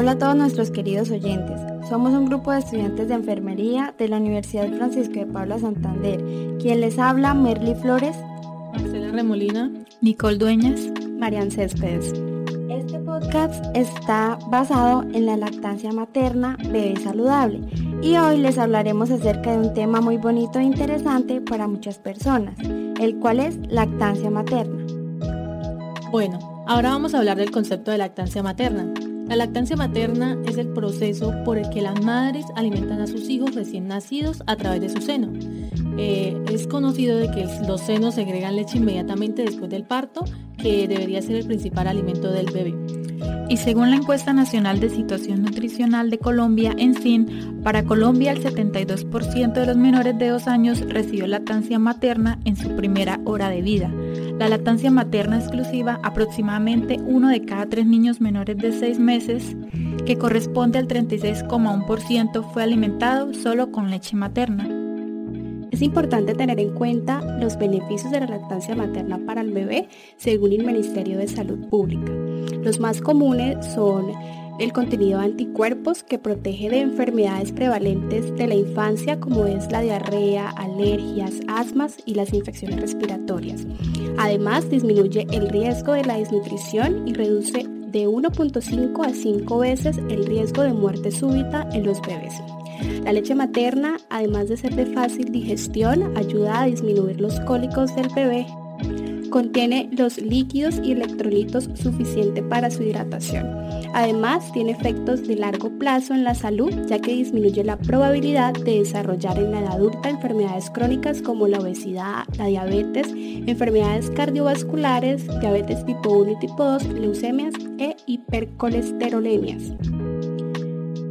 Hola a todos nuestros queridos oyentes. Somos un grupo de estudiantes de enfermería de la Universidad Francisco de Pablo Santander. Quien les habla, Merly Flores, Marcela Remolina, Nicole Dueñas, Marian Céspedes. Este podcast está basado en la lactancia materna bebé saludable y hoy les hablaremos acerca de un tema muy bonito e interesante para muchas personas, el cual es lactancia materna. Bueno, ahora vamos a hablar del concepto de lactancia materna. La lactancia materna es el proceso por el que las madres alimentan a sus hijos recién nacidos a través de su seno. Eh, es conocido de que los senos segregan leche inmediatamente después del parto, que debería ser el principal alimento del bebé. Y según la encuesta nacional de situación nutricional de Colombia, en SIN, para Colombia el 72% de los menores de 2 años recibió lactancia materna en su primera hora de vida. La lactancia materna exclusiva, aproximadamente uno de cada tres niños menores de 6 meses, que corresponde al 36,1%, fue alimentado solo con leche materna. Es importante tener en cuenta los beneficios de la lactancia materna para el bebé según el Ministerio de Salud Pública. Los más comunes son el contenido de anticuerpos que protege de enfermedades prevalentes de la infancia como es la diarrea, alergias, asmas y las infecciones respiratorias. Además, disminuye el riesgo de la desnutrición y reduce de 1.5 a 5 veces el riesgo de muerte súbita en los bebés. La leche materna, además de ser de fácil digestión, ayuda a disminuir los cólicos del bebé Contiene los líquidos y electrolitos suficientes para su hidratación. Además, tiene efectos de largo plazo en la salud, ya que disminuye la probabilidad de desarrollar en la edad adulta enfermedades crónicas como la obesidad, la diabetes, enfermedades cardiovasculares, diabetes tipo 1 y tipo 2, leucemias e hipercolesterolemias.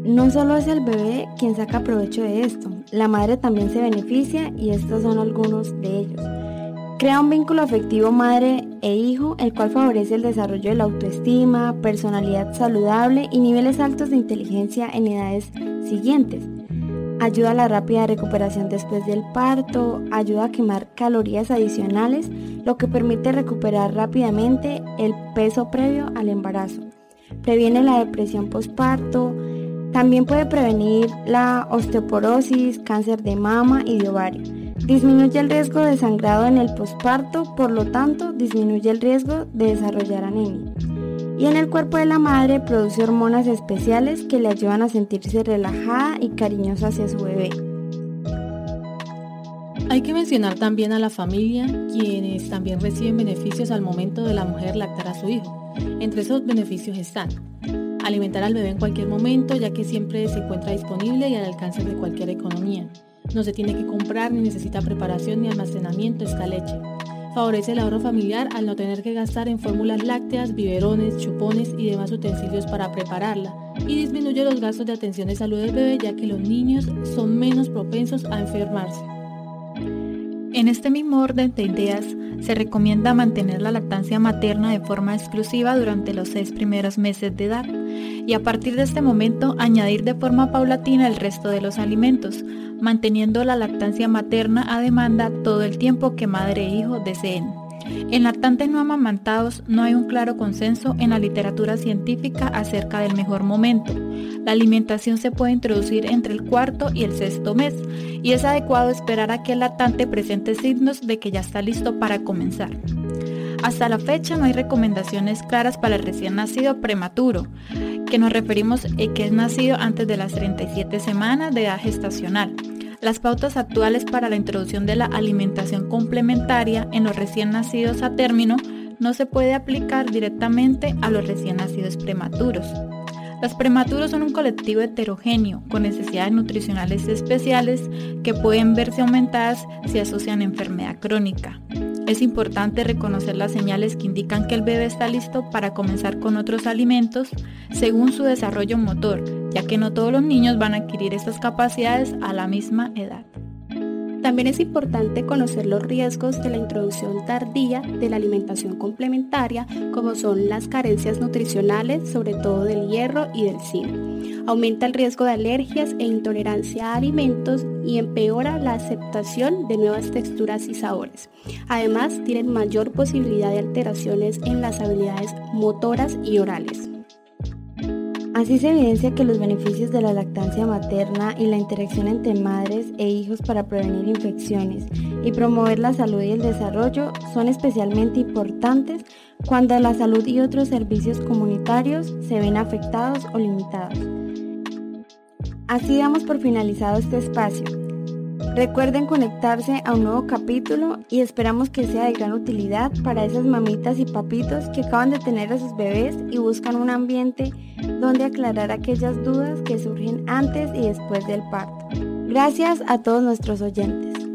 No solo es el bebé quien saca provecho de esto, la madre también se beneficia y estos son algunos de ellos. Crea un vínculo afectivo madre e hijo, el cual favorece el desarrollo de la autoestima, personalidad saludable y niveles altos de inteligencia en edades siguientes. Ayuda a la rápida recuperación después del parto, ayuda a quemar calorías adicionales, lo que permite recuperar rápidamente el peso previo al embarazo. Previene la depresión postparto, también puede prevenir la osteoporosis, cáncer de mama y de ovario Disminuye el riesgo de sangrado en el posparto, por lo tanto, disminuye el riesgo de desarrollar anemia. Y en el cuerpo de la madre produce hormonas especiales que le ayudan a sentirse relajada y cariñosa hacia su bebé. Hay que mencionar también a la familia, quienes también reciben beneficios al momento de la mujer lactar a su hijo. Entre esos beneficios están alimentar al bebé en cualquier momento, ya que siempre se encuentra disponible y al alcance de cualquier economía. No se tiene que comprar ni necesita preparación ni almacenamiento esta leche. Favorece el ahorro familiar al no tener que gastar en fórmulas lácteas, biberones, chupones y demás utensilios para prepararla. Y disminuye los gastos de atención de salud del bebé ya que los niños son menos propensos a enfermarse. En este mismo orden de ideas, se recomienda mantener la lactancia materna de forma exclusiva durante los seis primeros meses de edad y a partir de este momento añadir de forma paulatina el resto de los alimentos, manteniendo la lactancia materna a demanda todo el tiempo que madre e hijo deseen. En lactantes no amamantados no hay un claro consenso en la literatura científica acerca del mejor momento. La alimentación se puede introducir entre el cuarto y el sexto mes y es adecuado esperar a que el lactante presente signos de que ya está listo para comenzar. Hasta la fecha no hay recomendaciones claras para el recién nacido prematuro, que nos referimos a que es nacido antes de las 37 semanas de edad gestacional. Las pautas actuales para la introducción de la alimentación complementaria en los recién nacidos a término no se puede aplicar directamente a los recién nacidos prematuros. Los prematuros son un colectivo heterogéneo con necesidades nutricionales especiales que pueden verse aumentadas si asocian enfermedad crónica. Es importante reconocer las señales que indican que el bebé está listo para comenzar con otros alimentos según su desarrollo motor, ya que no todos los niños van a adquirir estas capacidades a la misma edad. También es importante conocer los riesgos de la introducción tardía de la alimentación complementaria, como son las carencias nutricionales, sobre todo del hierro y del zinc. Aumenta el riesgo de alergias e intolerancia a alimentos y empeora la aceptación de nuevas texturas y sabores. Además, tienen mayor posibilidad de alteraciones en las habilidades motoras y orales. Así se evidencia que los beneficios de la lactancia materna y la interacción entre madres e hijos para prevenir infecciones y promover la salud y el desarrollo son especialmente importantes cuando la salud y otros servicios comunitarios se ven afectados o limitados. Así damos por finalizado este espacio. Recuerden conectarse a un nuevo capítulo y esperamos que sea de gran utilidad para esas mamitas y papitos que acaban de tener a sus bebés y buscan un ambiente donde aclarar aquellas dudas que surgen antes y después del parto. Gracias a todos nuestros oyentes.